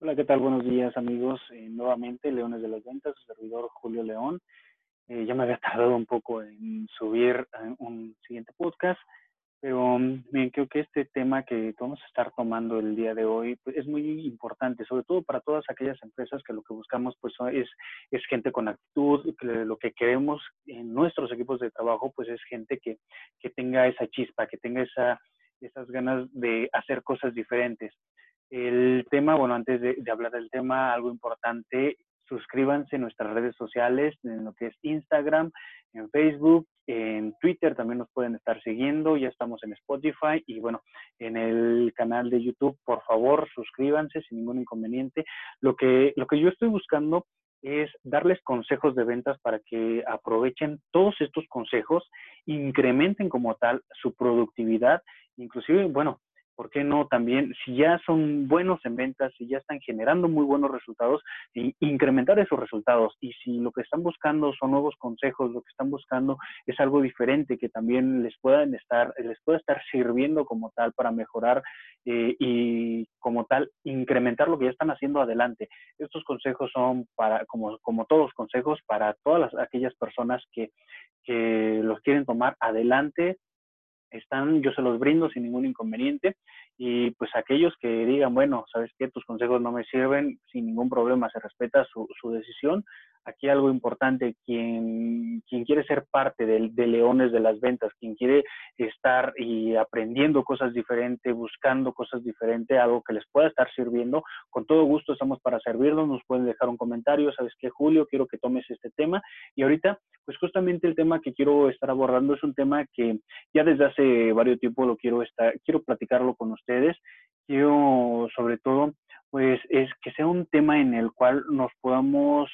Hola, ¿qué tal? Buenos días, amigos. Eh, nuevamente, Leones de las Ventas, su servidor Julio León. Eh, ya me había tardado un poco en subir eh, un siguiente podcast, pero mm, bien, creo que este tema que vamos a estar tomando el día de hoy pues, es muy importante, sobre todo para todas aquellas empresas que lo que buscamos pues es, gente con actitud, que lo que queremos en nuestros equipos de trabajo pues es gente que, que tenga esa chispa, que tenga esa, esas ganas de hacer cosas diferentes. El tema, bueno, antes de, hablar del tema, algo importante, suscríbanse en nuestras redes sociales, en lo que es Instagram, en Facebook, en Twitter también nos pueden estar siguiendo, ya estamos en Spotify y bueno, en el canal de YouTube, por favor, suscríbanse sin ningún inconveniente. Lo que, lo que yo estoy buscando es darles consejos de ventas para que aprovechen todos estos consejos, incrementen como tal su productividad, inclusive, bueno, ¿por qué no también, si ya son buenos en ventas, si ya están generando muy buenos resultados, incrementar esos resultados? Y si lo que están buscando son nuevos consejos, lo que están buscando es algo diferente que también les puedan estar, les pueda estar sirviendo como tal para mejorar eh, y como tal incrementar lo que ya están haciendo adelante. Estos consejos son para, como, como todos consejos, para todas aquellas personas que, que los quieren tomar adelante están, yo se los brindo sin ningún inconveniente. Y pues aquellos que digan, bueno, sabes qué, tus consejos no me sirven, sin ningún problema, se respeta su, su decisión, aquí algo importante, quien, quiere ser parte de, de, Leones de las Ventas, quien quiere estar y aprendiendo cosas diferentes, buscando cosas diferentes, algo que les pueda estar sirviendo, con todo gusto estamos para servirnos, nos pueden dejar un comentario, sabes qué, Julio, quiero que tomes este tema. Y ahorita, pues justamente el tema que quiero estar abordando es un tema que ya desde hace varios tiempo lo quiero quiero platicarlo con ustedes, quiero sobre todo pues es que sea un tema en el cual nos podamos,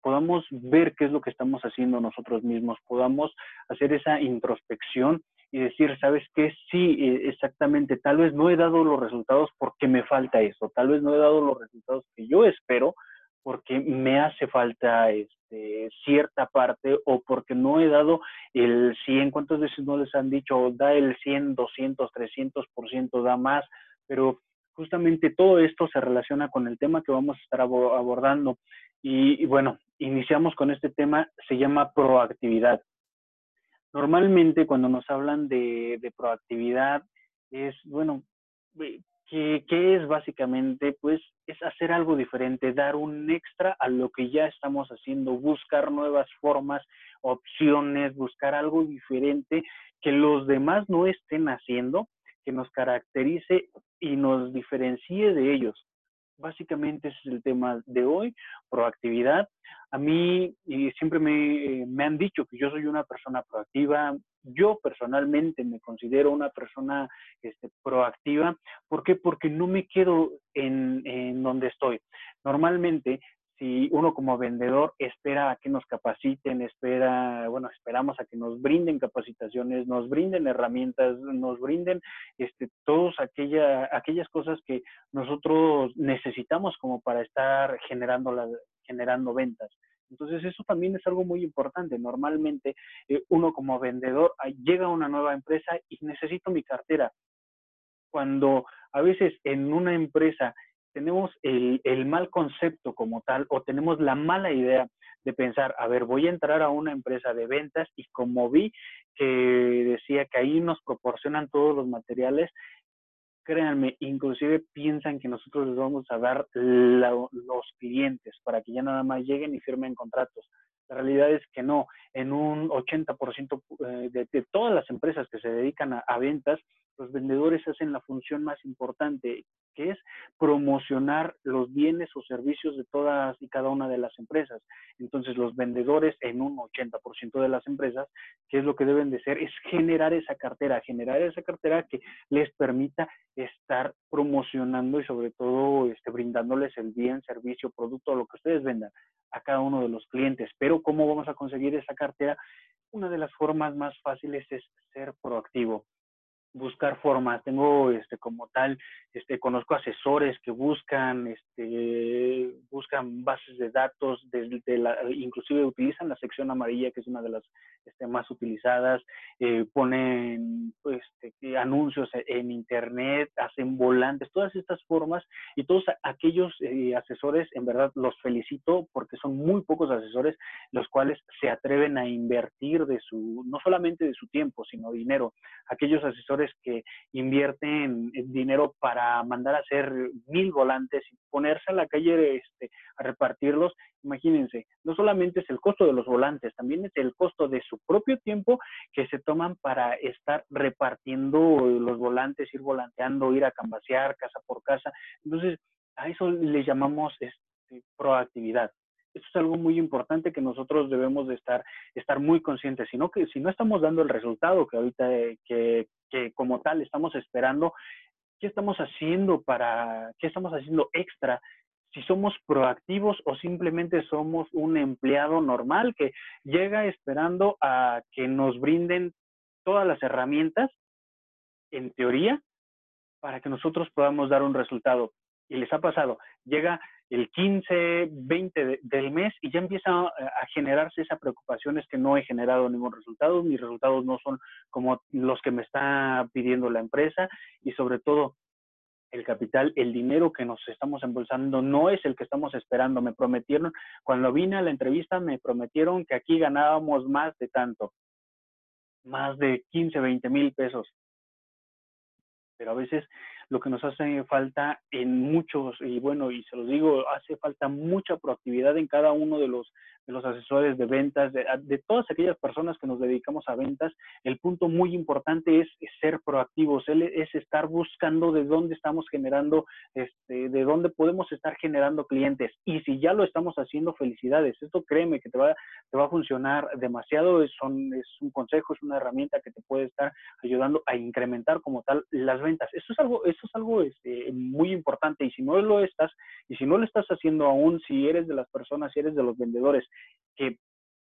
podamos ver qué es lo que estamos haciendo nosotros mismos, podamos hacer esa introspección y decir, ¿sabes qué? Sí, e, exactamente, tal vez no he dado los resultados porque me falta eso, tal vez no he dado los resultados que yo espero porque me hace falta este, cierta parte o porque no he dado el 100, ¿cuántas veces no les han dicho, da el 100, 200, 300%, da más? Pero justamente todo esto se relaciona con el tema que vamos a estar abordando. Y, bueno, iniciamos con este tema, se llama proactividad. Normalmente cuando nos hablan de, proactividad es, bueno, ¿qué, ¿qué, es básicamente? Pues es hacer algo diferente, dar un extra a lo que ya estamos haciendo, buscar nuevas formas, opciones, buscar algo diferente que los demás no estén haciendo que nos caracterice y nos diferencie de ellos. Básicamente ese es el tema de hoy, proactividad. A mí y siempre me, me, han dicho que yo soy una persona proactiva. Yo personalmente me considero una persona este, proactiva. ¿Por qué? Porque no me quedo en, en donde estoy. Normalmente si uno como vendedor espera a que nos capaciten, espera, bueno, esperamos a que nos brinden capacitaciones, nos brinden herramientas, nos brinden este, todas aquella, aquellas cosas que nosotros necesitamos como para estar generando, la, generando ventas. Entonces eso también es algo muy importante. Normalmente eh, uno como vendedor llega a una nueva empresa y necesito mi cartera. Cuando a veces en una empresa tenemos el, mal concepto como tal o tenemos la mala idea de pensar, a ver, voy a entrar a una empresa de ventas y como vi que decía que ahí nos proporcionan todos los materiales, créanme, inclusive piensan que nosotros les vamos a dar los clientes para que ya nada más lleguen y firmen contratos. La realidad es que no. En un 80% eh, de, de todas las empresas que se dedican a ventas, Los vendedores hacen la función más importante, que es promocionar los bienes o servicios de todas y cada una de las empresas. Entonces, los vendedores en un 80% de las empresas, ¿qué es lo que deben de ser? Es generar esa cartera, generar esa cartera que les permita estar promocionando y sobre todo este, brindándoles el bien, servicio, producto, lo que ustedes vendan a cada uno de los clientes. Pero ¿cómo vamos a conseguir esa cartera? Una de las formas más fáciles es ser proactivo buscar formas. Tengo este como tal, este conozco asesores que buscan este buscan bases de datos desde la inclusive utilizan la sección amarilla que es una de las este, más utilizadas, eh, ponen este, anuncios e, en internet, hacen volantes, todas estas formas y todos aquellos eh, asesores en verdad los felicito porque son muy pocos asesores los cuales se atreven a invertir de su no solamente de su tiempo, sino dinero. Aquellos asesores que invierten dinero para mandar a hacer mil volantes y ponerse a la calle este, a repartirlos, imagínense, no solamente es el costo de los volantes, también es el costo de su propio tiempo que se toman para estar repartiendo los volantes, ir volanteando, ir a cambasear casa por casa. Entonces, a eso le llamamos este, proactividad. Eso es algo muy importante que nosotros debemos de estar, estar muy conscientes. Si no, que, si no estamos dando el resultado que ahorita, que, que como tal estamos esperando, ¿qué estamos haciendo para, qué estamos haciendo extra? Si somos proactivos o simplemente somos un empleado normal que llega esperando a que nos brinden todas las herramientas, en teoría, para que nosotros podamos dar un resultado. Y les ha pasado, llega el 15, 20 del mes y ya empieza a, generarse esa preocupación, es que no he generado ningún resultado, mis resultados no son como los que me está pidiendo la empresa y sobre todo el capital, el dinero que nos estamos embolsando no es el que estamos esperando. Me prometieron, cuando vine a la entrevista, me prometieron que aquí ganábamos más de tanto, más de 15, 20 mil pesos. Pero a veces lo que nos hace falta en muchos, y bueno, y se los digo, hace falta mucha proactividad en cada uno de los, de los asesores de ventas, de, de todas aquellas personas que nos dedicamos a ventas. El punto muy importante es, ser proactivos, es estar buscando de dónde estamos generando, este, de dónde podemos estar generando clientes. Y si ya lo estamos haciendo, felicidades. Esto créeme que te va, te va a funcionar demasiado, es, son, es un consejo, es una herramienta que te puede estar ayudando a incrementar como tal las ventas. Eso es algo, eso es algo este, muy importante y si no lo estás, y si no lo estás haciendo aún, si eres de las personas, si eres de los vendedores que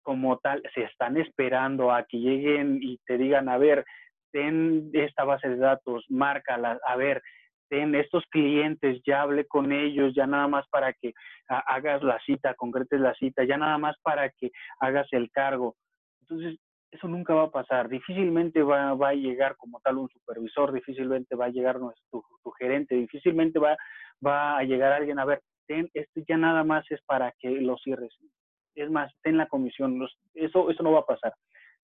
como tal se están esperando a que lleguen y te digan, a ver, ten esta base de datos, márcala, a ver, ten estos clientes, ya hablé con ellos, ya nada más para que hagas la cita, concretes la cita, ya nada más para que hagas el cargo. Entonces, eso nunca va a pasar. Difícilmente va, va, a llegar como tal un supervisor, difícilmente va a llegar nuestro, tu gerente, difícilmente va, va a llegar alguien a ver, ten, esto ya nada más es para que lo cierres. Es más, ten la comisión, eso, eso no va a pasar.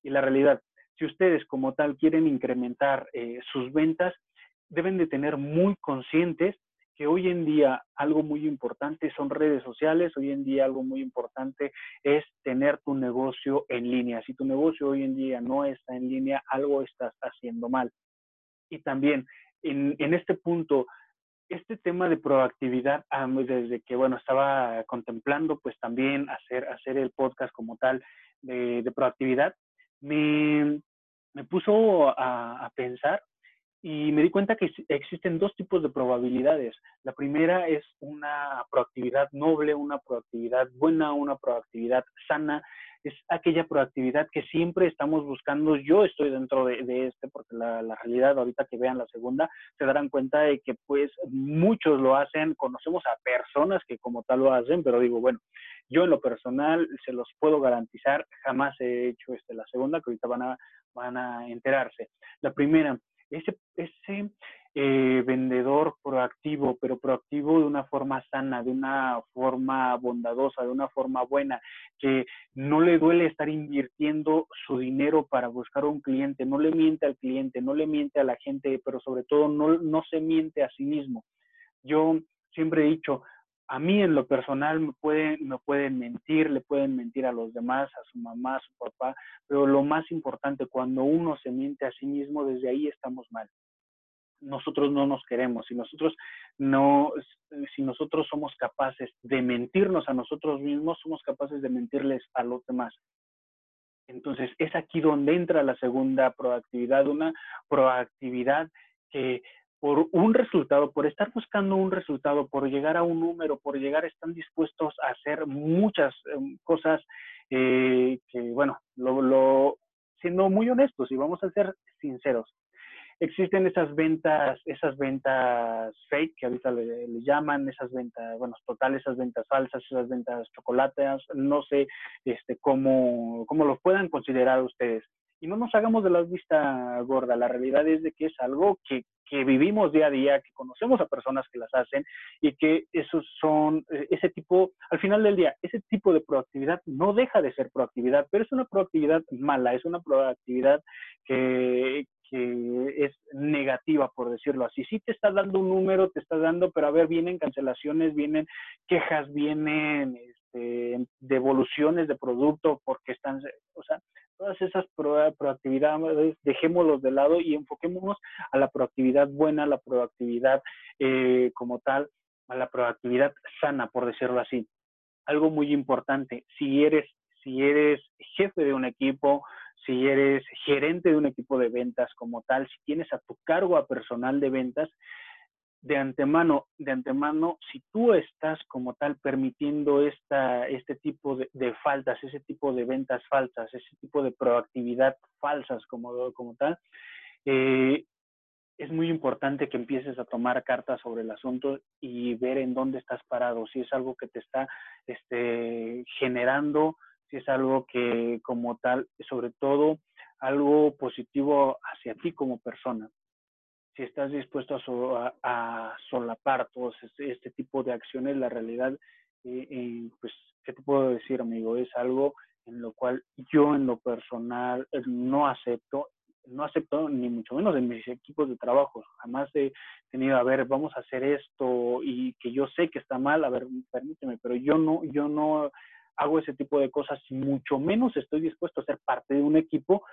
Y la realidad, si ustedes como tal quieren incrementar eh, sus ventas, deben de tener muy conscientes que hoy en día algo muy importante son redes sociales, hoy en día algo muy importante es tener tu negocio en línea. Si tu negocio hoy en día no está en línea, algo estás haciendo mal. Y también en, en este punto, este tema de proactividad, desde que, bueno, estaba contemplando, pues también hacer, hacer el podcast como tal de, de proactividad, me, me puso a, a, pensar y me di cuenta que existen dos tipos de probabilidades. La primera es una proactividad noble, una proactividad buena, una proactividad sana. Es aquella proactividad que siempre estamos buscando. Yo estoy dentro de, este porque la, la, realidad, ahorita que vean la segunda, se darán cuenta de que pues muchos lo hacen. Conocemos a personas que como tal lo hacen, pero digo, bueno, yo en lo personal se los puedo garantizar, jamás he hecho este, la segunda, que ahorita van a, van a enterarse. La primera, ese, eh, vendedor proactivo, pero proactivo de una forma sana, de una forma bondadosa, de una forma buena, que no le duele estar invirtiendo su dinero para buscar un cliente, no le miente al cliente, no le miente a la gente, pero sobre todo no se miente a sí mismo. Yo siempre he dicho, a mí en lo personal me pueden, me pueden mentir, le pueden mentir a los demás, a su mamá, a su papá, pero lo más importante, cuando uno se miente a sí mismo, desde ahí estamos mal. nosotros no nos queremos, si nosotros no, si nosotros somos capaces de mentirnos a nosotros mismos, somos capaces de mentirles a los demás. Entonces, es aquí donde entra la segunda proactividad, una proactividad que por un resultado, por estar buscando un resultado, por llegar a un número, por llegar, están dispuestos a hacer muchas em, cosas eh, que, bueno, lo, siendo muy honestos y vamos a ser sinceros, existen esas ventas, esas ventas fake que ahorita le, llaman, esas ventas, bueno, total, esas ventas falsas, esas ventas chocolatas, no sé este, cómo, cómo lo puedan considerar ustedes. Y no nos hagamos de la vista gorda, la realidad es de que es algo que, que vivimos día a día, que conocemos a personas que las hacen y que esos son, eh, ese tipo, al final del día, ese tipo de proactividad no deja de ser proactividad, pero es una proactividad mala, es una proactividad que, que es negativa, por decirlo así. Sí te está dando un número, te está dando, pero a ver, vienen cancelaciones, vienen quejas, vienen este, devoluciones de producto porque están, o sea, todas esas proactividades, dejémoslos de lado y enfoquémonos a la proactividad buena, a la proactividad eh, como tal, a la proactividad sana, por decirlo así. Algo muy importante, si eres, si eres jefe de un equipo, si eres gerente de un equipo de ventas como tal, si tienes a tu cargo a personal de ventas, de antemano, de antemano, si tú estás como tal permitiendo esta, este tipo de, faltas, ese tipo de ventas falsas, ese tipo de proactividad falsas como, como tal, eh, es muy importante que empieces a tomar cartas sobre el asunto y ver en dónde estás parado, si es algo que te está este, generando, si es algo que como tal, sobre todo algo positivo hacia ti como persona si estás dispuesto a, solapar todos este, este, tipo de acciones, la realidad, eh, pues, ¿qué te puedo decir, amigo? Es algo en lo cual yo en lo personal eh, no acepto, no acepto ni mucho menos en mis equipos de trabajo. Jamás he tenido, a ver, vamos a hacer esto y que yo sé que está mal, a ver, permíteme, pero yo no, yo no hago ese tipo de cosas, mucho menos estoy dispuesto a ser parte de un equipo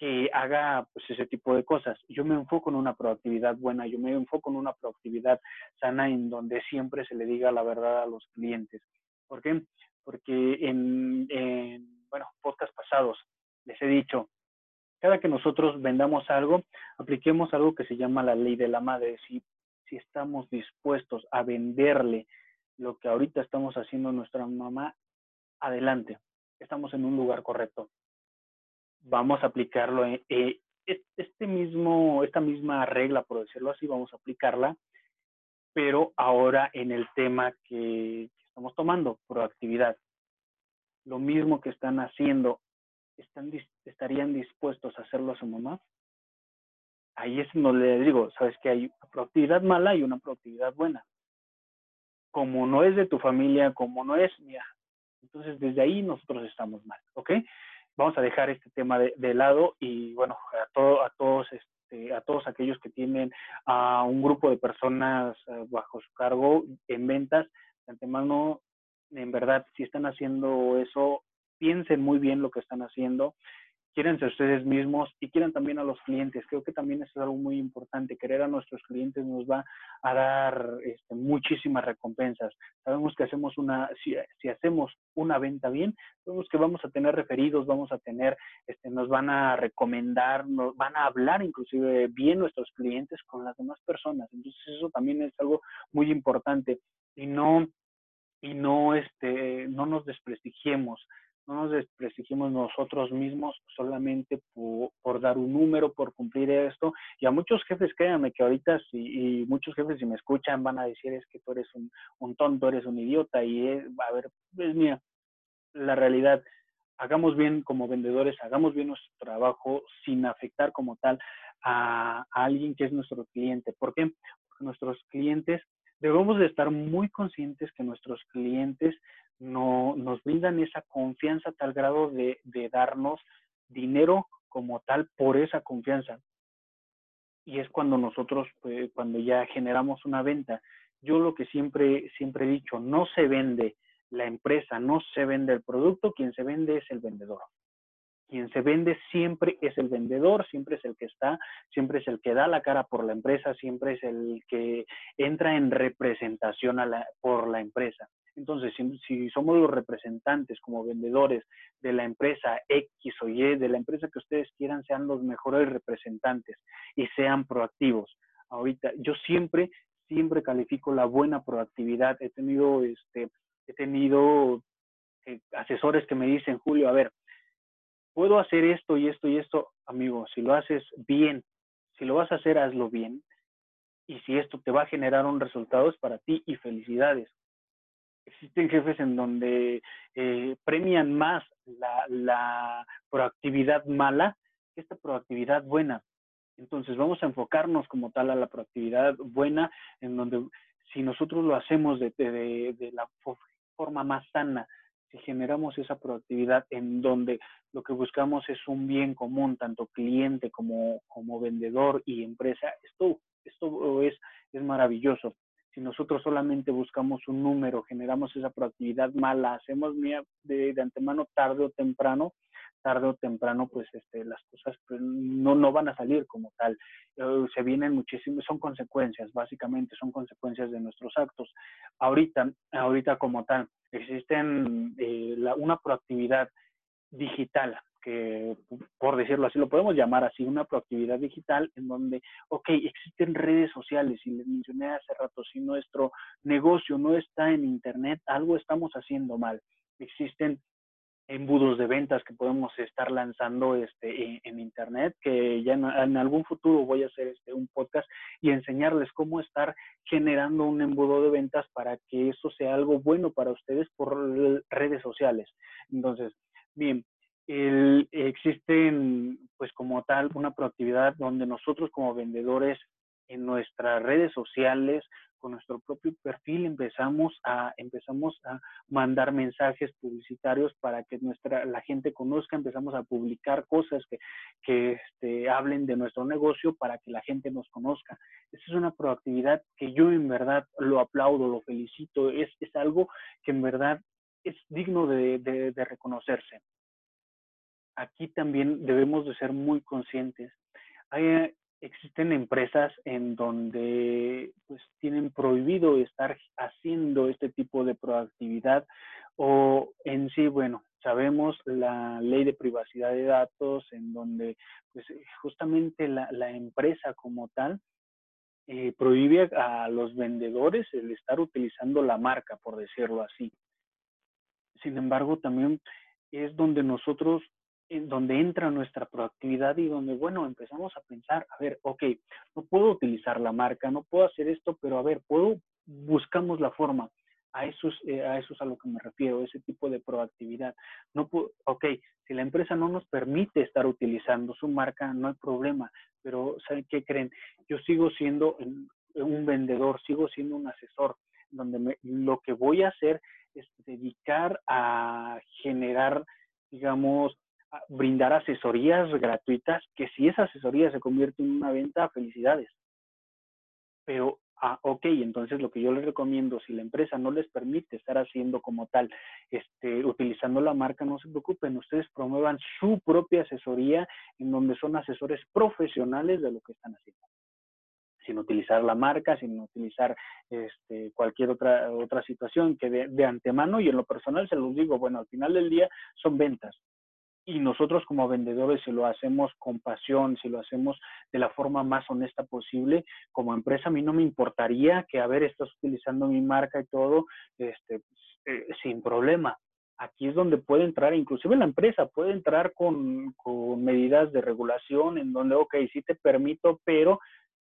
que haga pues ese tipo de cosas. Yo me enfoco en una proactividad buena, yo me enfoco en una proactividad sana en donde siempre se le diga la verdad a los clientes. ¿Por qué? Porque en, en bueno, podcast pasados les he dicho, cada que nosotros vendamos algo, apliquemos algo que se llama la ley de la madre. Si, si estamos dispuestos a venderle lo que ahorita estamos haciendo nuestra mamá, adelante, estamos en un lugar correcto vamos a aplicarlo eh, este mismo, esta misma regla, por decirlo así, vamos a aplicarla, pero ahora en el tema que, estamos tomando, proactividad. Lo mismo que están haciendo, están, ¿estarían dispuestos a hacerlo a su mamá? Ahí es donde le digo, sabes que hay una proactividad mala y una proactividad buena. Como no es de tu familia, como no es mía, entonces desde ahí nosotros estamos mal, ¿ok? Vamos a dejar este tema de, lado y bueno, a, todo, a todos este, a todos aquellos que tienen a un grupo de personas eh, bajo su cargo en ventas, de antemano, en verdad, si están haciendo eso, piensen muy bien lo que están haciendo quieren ser ustedes mismos y quieran también a los clientes. Creo que también es algo muy importante. Querer a nuestros clientes nos va a dar este, muchísimas recompensas. Sabemos que hacemos una, si, si, hacemos una venta bien, sabemos que vamos a tener referidos, vamos a tener, este, nos van a recomendar, nos van a hablar inclusive bien nuestros clientes con las demás personas. Entonces eso también es algo muy importante y no y no este no nos desprestigiemos no nos desprestigiemos nosotros mismos solamente por, dar un número, por cumplir esto. Y a muchos jefes, créanme que ahorita, si, y muchos jefes si me escuchan van a decir es que tú eres un, tonto, eres un idiota. Y es, a ver, es mía, la realidad, hagamos bien como vendedores, hagamos bien nuestro trabajo sin afectar como tal a, a alguien que es nuestro cliente. ¿Por qué? Porque nuestros clientes debemos de estar muy conscientes que nuestros clientes no, nos brindan esa confianza a tal grado de, darnos dinero como tal por esa confianza. Y es cuando nosotros, pues, cuando ya generamos una venta. Yo lo que siempre, siempre he dicho, no se vende la empresa, no se vende el producto, quien se vende es el vendedor. quien se vende siempre es el vendedor, siempre es el que está, siempre es el que da la cara por la empresa, siempre es el que entra en representación por la empresa. Entonces, si, somos los representantes como vendedores de la empresa X o Y, de la empresa que ustedes quieran, sean los mejores representantes y sean proactivos. Ahorita, yo siempre, siempre califico la buena proactividad. He tenido, este, he tenido eh, asesores que me dicen, Julio, a ver, puedo hacer esto y esto y esto, amigo, si lo haces bien, si lo vas a hacer, hazlo bien. Y si esto te va a generar un resultado, es para ti y felicidades. Existen jefes en donde eh, premian más la, la proactividad mala que esta proactividad buena. Entonces vamos a enfocarnos como tal a la proactividad buena, en donde si nosotros lo hacemos de, de, de la forma más sana, si generamos esa proactividad en donde lo que buscamos es un bien común, tanto cliente como, como vendedor y empresa, esto, esto es, es maravilloso. Si nosotros solamente buscamos un número, generamos esa proactividad mala, hacemos de, de antemano tarde o temprano, tarde o temprano, pues este, las cosas pues, no, no van a salir como tal. Eh, se vienen muchísimas, son consecuencias, básicamente, son consecuencias de nuestros actos. Ahorita, ahorita como tal, existen eh, una proactividad digital, que por decirlo así, lo podemos llamar así, una proactividad digital en donde, ok, existen redes sociales, y les mencioné hace rato, si nuestro negocio no está en Internet, algo estamos haciendo mal. Existen embudos de ventas que podemos estar lanzando este, en, internet, que ya en, algún futuro voy a hacer este, un podcast y enseñarles cómo estar generando un embudo de ventas para que eso sea algo bueno para ustedes por redes sociales. Entonces, bien, el, existen pues como tal una proactividad donde nosotros como vendedores en nuestras redes sociales con nuestro propio perfil empezamos a empezamos a mandar mensajes publicitarios para que nuestra la gente conozca empezamos a publicar cosas que, que este, hablen de nuestro negocio para que la gente nos conozca. Esa es una proactividad que yo en verdad lo aplaudo lo felicito. Es, es algo que en verdad es digno de, reconocerse aquí también debemos de ser muy conscientes hay, existen empresas en donde pues tienen prohibido estar haciendo este tipo de proactividad o en sí, bueno, sabemos la ley de privacidad de datos en donde pues justamente la, la empresa como tal eh, prohíbe a los vendedores el estar utilizando la marca, por decirlo así. Sin embargo, también es donde nosotros en donde entra nuestra proactividad y donde, bueno, empezamos a pensar, a ver, ok, no puedo utilizar la marca, no puedo hacer esto, pero a ver, puedo, buscamos la forma. A eso, es, eh, a eso es a lo que me refiero, ese tipo de proactividad. No puedo, ok, si la empresa no nos permite estar utilizando su marca, no hay problema, pero ¿saben qué creen? Yo sigo siendo un vendedor, sigo siendo un asesor, donde lo que voy a hacer es dedicar a generar, digamos, brindar asesorías gratuitas, que si esa asesoría se convierte en una venta, felicidades. Pero, ah, ok, entonces lo que yo les recomiendo, si la empresa no les permite estar haciendo como tal, este, utilizando la marca, no se preocupen, ustedes promuevan su propia asesoría en donde son asesores profesionales de lo que están haciendo sin utilizar la marca, sin utilizar este, cualquier otra, otra situación que de, de, antemano y en lo personal se los digo, bueno, al final del día son ventas y nosotros como vendedores, si lo hacemos con pasión, si lo hacemos de la forma más honesta posible, como empresa a mí no me importaría que, a ver, estás utilizando mi marca y todo, este, eh, sin problema. Aquí es donde puede entrar, inclusive la empresa puede entrar con, con medidas de regulación en donde, ok, sí te permito, pero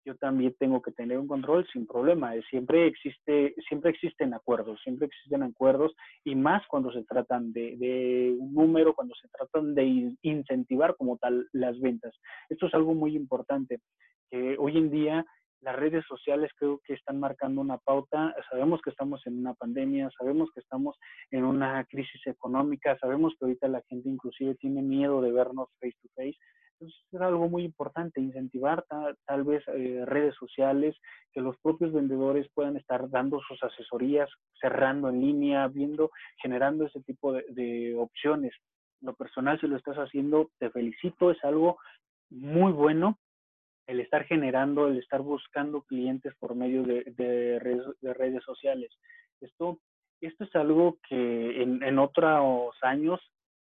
yo también tengo que tener un control sin problema. Siempre existe, siempre existen acuerdos, siempre existen acuerdos y más cuando se tratan de, de, un número, cuando se tratan de incentivar como tal las ventas. Esto es algo muy importante, que hoy en día las redes sociales creo que están marcando una pauta. Sabemos que estamos en una pandemia, sabemos que estamos en una crisis económica, sabemos que ahorita la gente inclusive tiene miedo de vernos face to face. Entonces es algo muy importante, incentivar tal, vez eh, redes sociales, que los propios vendedores puedan estar dando sus asesorías, cerrando en línea, viendo, generando ese tipo de, de opciones lo personal, si lo estás haciendo, te felicito, es algo muy bueno el estar generando, el estar buscando clientes por medio de, de, redes, sociales. Esto, esto es algo que en, en otros años,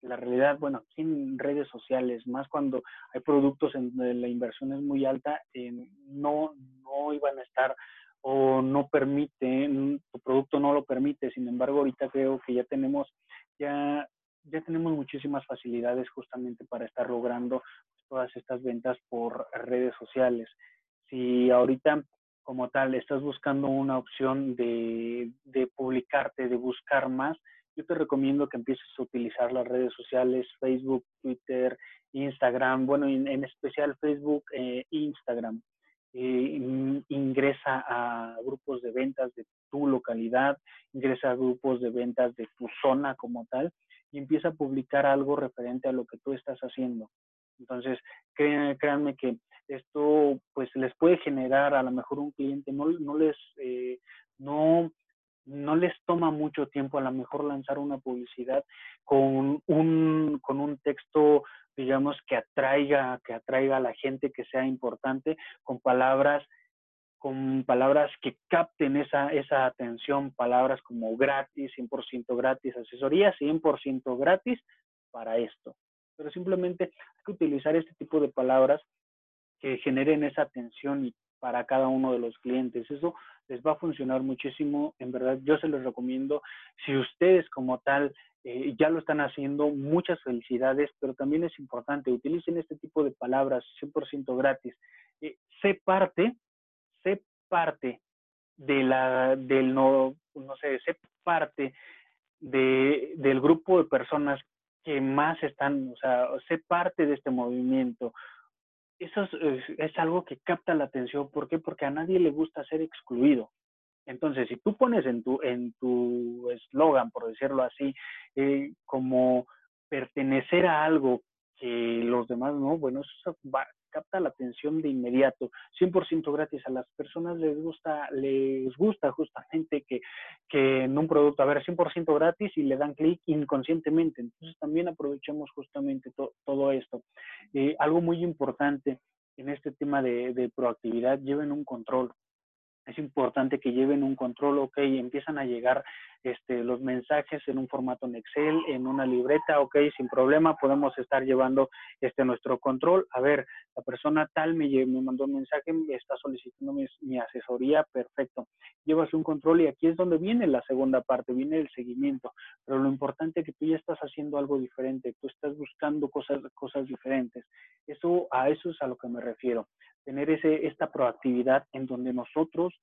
la realidad, bueno, sin redes sociales, más cuando hay productos en donde la inversión es muy alta, eh, no, no iban a estar o no permite, tu producto no lo permite. Sin embargo, ahorita creo que ya tenemos, ya, ya tenemos muchísimas facilidades justamente para estar logrando todas estas ventas por redes sociales. Si ahorita como tal estás buscando una opción de, de publicarte, de buscar más, yo te recomiendo que empieces a utilizar las redes sociales, Facebook, Twitter, Instagram, bueno, en, especial Facebook e Instagram. Eh, ingresa a grupos de ventas de tu localidad, ingresa a grupos de ventas de tu zona como tal y empieza a publicar algo referente a lo que tú estás haciendo. Entonces, créanme que esto pues les puede generar a lo mejor un cliente, no, no les, eh, no, no les toma mucho tiempo a lo mejor lanzar una publicidad con un, con un texto digamos que atraiga, que atraiga a la gente, que sea importante, con palabras con palabras que capten esa, esa atención, palabras como gratis, 100% gratis, asesoría 100% gratis para esto. Pero simplemente hay que utilizar este tipo de palabras que generen esa atención y para cada uno de los clientes. Eso les va a funcionar muchísimo. En verdad, yo se los recomiendo. Si ustedes como tal eh, ya lo están haciendo, muchas felicidades, pero también es importante, utilicen este tipo de palabras 100% gratis. Eh, sé parte, sé parte de la, del no, no sé, sé parte de, del grupo de personas que más están, o sea, sé parte de este movimiento. Eso es, algo que capta la atención. ¿Por qué? Porque a nadie le gusta ser excluido. Entonces, si tú pones en tu en tu eslogan, por decirlo así, eh, como pertenecer a algo que los demás no, bueno, eso va, capta la atención de inmediato, 100% gratis. A las personas les gusta, les gusta justamente que, que en un producto, a ver, 100% gratis y le dan clic inconscientemente. Entonces también aprovechemos justamente todo esto. Eh, algo muy importante en este tema de, de proactividad, lleven un control es importante que lleven un control, ok, empiezan a llegar este, los mensajes en un formato en Excel, en una libreta, ok, sin problema, podemos estar llevando este, nuestro control. A ver, la persona tal me, me mandó un mensaje, me está solicitando mi, mi, asesoría, perfecto. Llevas un control y aquí es donde viene la segunda parte, viene el seguimiento. Pero lo importante es que tú ya estás haciendo algo diferente, tú estás buscando cosas, cosas diferentes. Eso, a eso es a lo que me refiero tener ese, esta proactividad en donde nosotros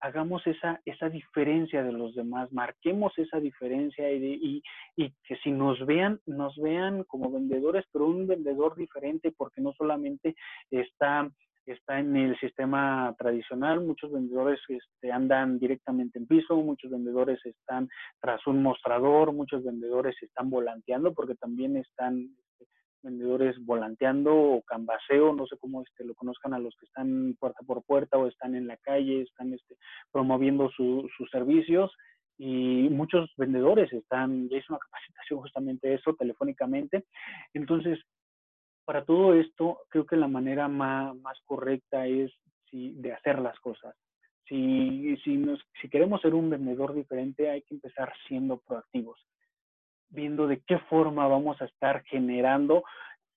hagamos esa, esa diferencia de los demás, marquemos esa diferencia y, y, que si nos vean, nos vean como vendedores, pero un vendedor diferente porque no solamente está, está en el sistema tradicional, muchos vendedores este, andan directamente en piso, muchos vendedores están tras un mostrador, muchos vendedores están volanteando porque también están vendedores volanteando o cambaseo, no sé cómo este, lo conozcan a los que están puerta por puerta o están en la calle, están este, promoviendo sus servicios y muchos vendedores están, ya hice una capacitación justamente eso telefónicamente. Entonces, para todo esto, creo que la manera más, más correcta es de hacer las cosas. Si, si, nos, si queremos ser un vendedor diferente, hay que empezar siendo proactivos viendo de qué forma vamos a estar generando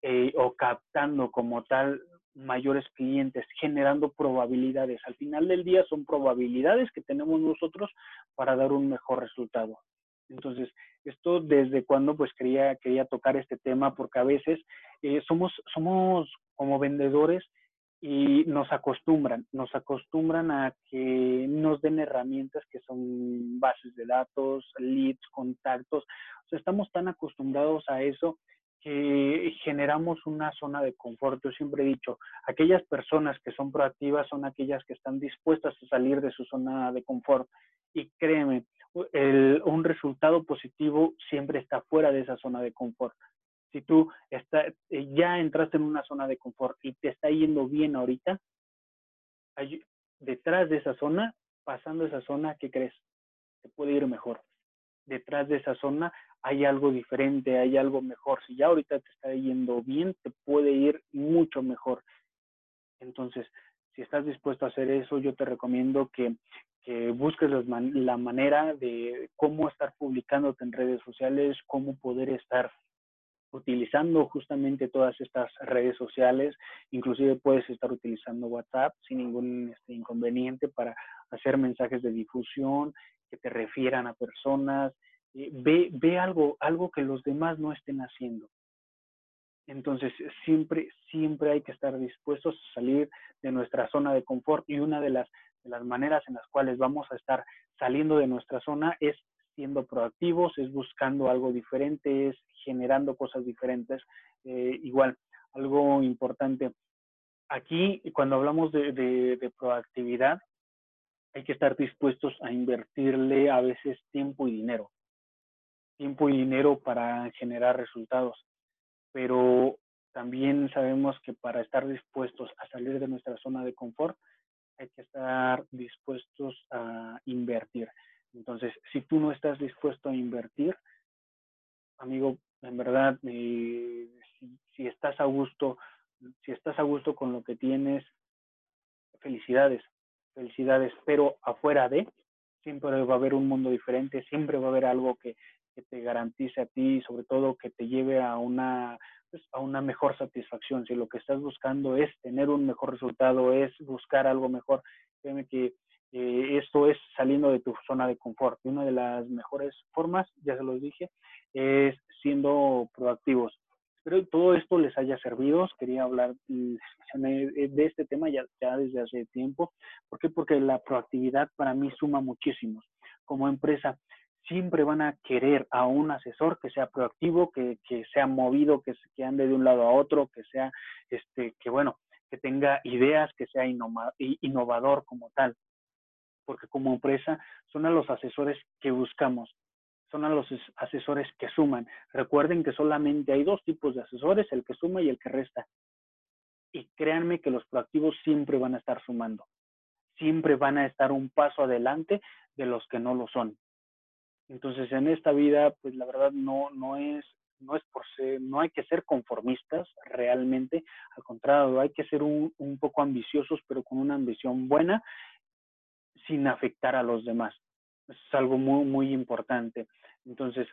eh, o captando como tal mayores clientes, generando probabilidades. Al final del día son probabilidades que tenemos nosotros para dar un mejor resultado. Entonces, esto desde cuando pues quería, quería tocar este tema, porque a veces eh, somos, somos como vendedores y nos acostumbran, nos acostumbran a que nos den herramientas que son bases de datos, leads, contactos. O sea, estamos tan acostumbrados a eso que generamos una zona de confort. Yo siempre he dicho, aquellas personas que son proactivas son aquellas que están dispuestas a salir de su zona de confort. Y créeme, el, un resultado positivo siempre está fuera de esa zona de confort si tú está, eh, ya entraste en una zona de confort y te está yendo bien ahorita, detrás de esa zona, pasando esa zona, ¿qué crees? Te puede ir mejor. detrás de esa zona hay algo diferente, hay algo mejor. Si ya ahorita te está yendo bien, te puede ir mucho mejor. Entonces, si estás dispuesto a hacer eso, yo te recomiendo que, que busques la manera de cómo estar publicándote en redes sociales, cómo poder estar utilizando justamente todas estas redes sociales, inclusive puedes estar utilizando WhatsApp sin ningún este, inconveniente para hacer mensajes de difusión que te refieran a personas, eh, ve, ve algo, algo que los demás no estén haciendo. Entonces, siempre, siempre hay que estar dispuestos a salir de nuestra zona de confort y una de las, de las maneras en las cuales vamos a estar saliendo de nuestra zona es siendo proactivos, es buscando algo diferente, es generando cosas diferentes. Eh, igual, algo importante. Aquí, cuando hablamos de, de proactividad, hay que estar dispuestos a invertirle a veces tiempo y dinero. Tiempo y dinero para generar resultados pero también sabemos que para estar dispuestos a salir de nuestra zona de confort, hay que estar dispuestos a invertir. Entonces, si tú no estás dispuesto a invertir, amigo, en verdad, eh, si, estás a gusto, si estás a gusto con lo que tienes, felicidades, felicidades, pero afuera de, siempre va a haber un mundo diferente, siempre va a haber algo que, que te garantice a ti, sobre todo que te lleve a una, pues, a una mejor satisfacción. Si lo que estás buscando es tener un mejor resultado, es buscar algo mejor, créeme que eh, esto es saliendo de tu zona de confort. Una de las mejores formas, ya se los dije, es siendo proactivos. Espero que todo esto les haya servido. Quería hablar de este tema ya, ya desde hace tiempo. ¿Por qué? Porque la proactividad para mí suma muchísimo. Como empresa, siempre van a querer a un asesor que sea proactivo, que, que sea movido, que, que, ande de un lado a otro, que sea, este, que bueno, que tenga ideas, que sea innovador como tal. Porque como empresa son a los asesores que buscamos, son a los asesores que suman. Recuerden que solamente hay dos tipos de asesores, el que suma y el que resta. Y créanme que los proactivos siempre van a estar sumando, siempre van a estar un paso adelante de los que no lo son. Entonces, en esta vida, pues la verdad no, no es, no es por ser, no hay que ser conformistas realmente, al contrario, hay que ser un, un poco ambiciosos, pero con una ambición buena, sin afectar a los demás. es algo muy, muy importante. Entonces,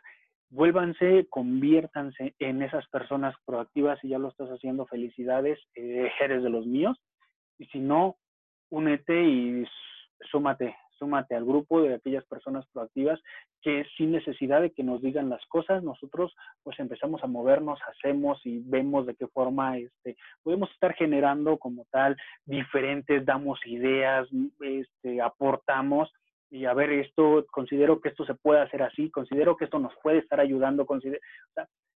vuélvanse, conviértanse en esas personas proactivas, si ya lo estás haciendo, felicidades, eh, eres de los míos, y si no, únete y súmate, súmate al grupo de aquellas personas proactivas que sin necesidad de que nos digan las cosas, nosotros pues empezamos a movernos, hacemos y vemos de qué forma este, podemos estar generando como tal diferentes, damos ideas, este, aportamos y a ver, esto, considero que esto se puede hacer así, considero que esto nos puede estar ayudando, considero,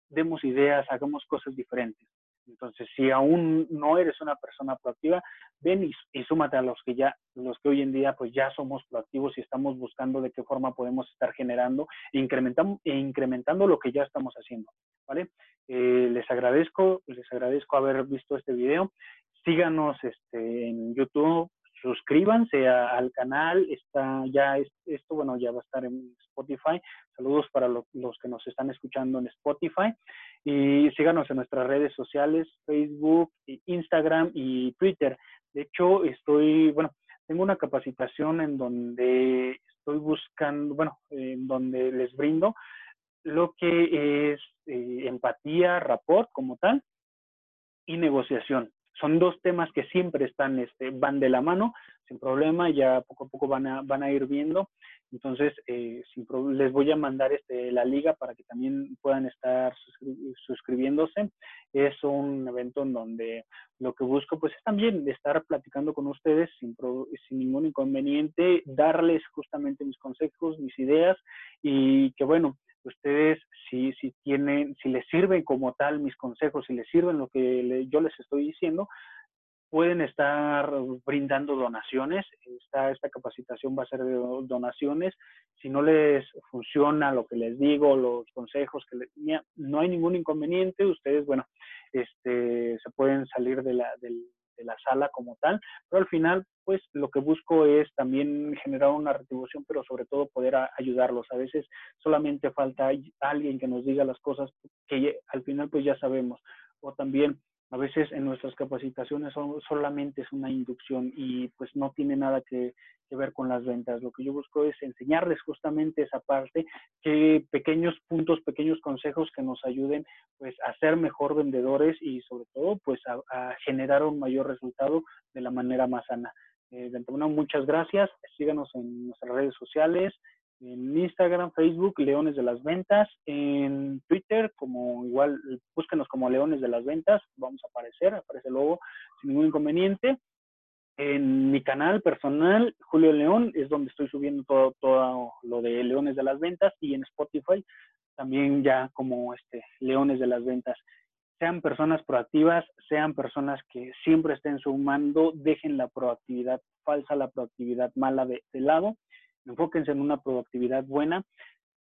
demos ideas, hagamos cosas diferentes. Entonces, si aún no eres una persona proactiva, ven y, súmate a los que ya, los que hoy en día pues ya somos proactivos y estamos buscando de qué forma podemos estar generando e incrementando, e incrementando lo que ya estamos haciendo, ¿vale? Eh, les agradezco, les agradezco haber visto este video. Síganos este, en YouTube, suscríbanse al canal, está ya esto, bueno, ya va a estar en Spotify. Saludos para los que nos están escuchando en Spotify y síganos en nuestras redes sociales, Facebook, Instagram y Twitter. De hecho, estoy, bueno, tengo una capacitación en donde estoy buscando, bueno, en donde les brindo lo que es eh, empatía, rapport como tal y negociación son dos temas que siempre están, este, van de la mano, sin problema, ya poco a poco van a, van a ir viendo. Entonces, eh, les voy a mandar este, la liga para que también puedan estar suscribiéndose. Es un evento en donde lo que busco pues es también estar platicando con ustedes sin, sin ningún inconveniente, darles justamente mis consejos, mis ideas y que bueno, ustedes si, si tienen, si les sirven como tal mis consejos, si les sirven lo que yo les estoy diciendo, pueden estar brindando donaciones. Esta, esta capacitación va a ser de donaciones. Si no les funciona lo que les digo, los consejos que les, no hay ningún inconveniente. Ustedes, bueno, este, se pueden salir de la, del, de la sala como tal, pero al final, pues lo que busco es también generar una retribución, pero sobre todo poder ayudarlos. A veces solamente falta alguien que nos diga las cosas que al final pues ya sabemos, o también a veces en nuestras capacitaciones son, solamente es una inducción y pues no tiene nada que, ver con las ventas. Lo que yo busco es enseñarles justamente esa parte, que pequeños puntos, pequeños consejos que nos ayuden pues a ser mejor vendedores y sobre todo pues a, generar un mayor resultado de la manera más sana. Eh, de antemano, muchas gracias. Síganos en nuestras redes sociales, en Instagram, Facebook, Leones de las Ventas, en Twitter, como igual, búsquenos como Leones de las Ventas, vamos a aparecer, aparece luego sin ningún inconveniente. En mi canal personal, Julio León, es donde estoy subiendo todo, todo lo de Leones de las Ventas y en Spotify también ya como este Leones de las Ventas. Sean personas proactivas, sean personas que siempre estén sumando, dejen la proactividad falsa, la proactividad mala de, de lado enfóquense en una productividad buena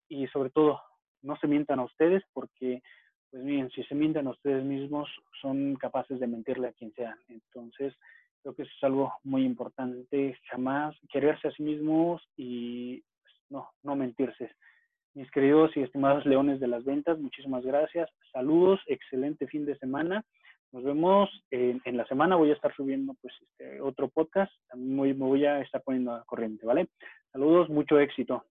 y sobre todo no se mientan a ustedes porque, pues bien, si se mientan a ustedes mismos son capaces de mentirle a quien sea. Entonces, creo que eso es algo muy importante, jamás quererse a sí mismos y pues, no, no mentirse. Mis queridos y estimados leones de las ventas, muchísimas gracias. Saludos, excelente fin de semana. Nos vemos en, la semana. Voy a estar subiendo pues este otro podcast. También me voy a estar poniendo a corriente, ¿vale? Saludos, mucho éxito.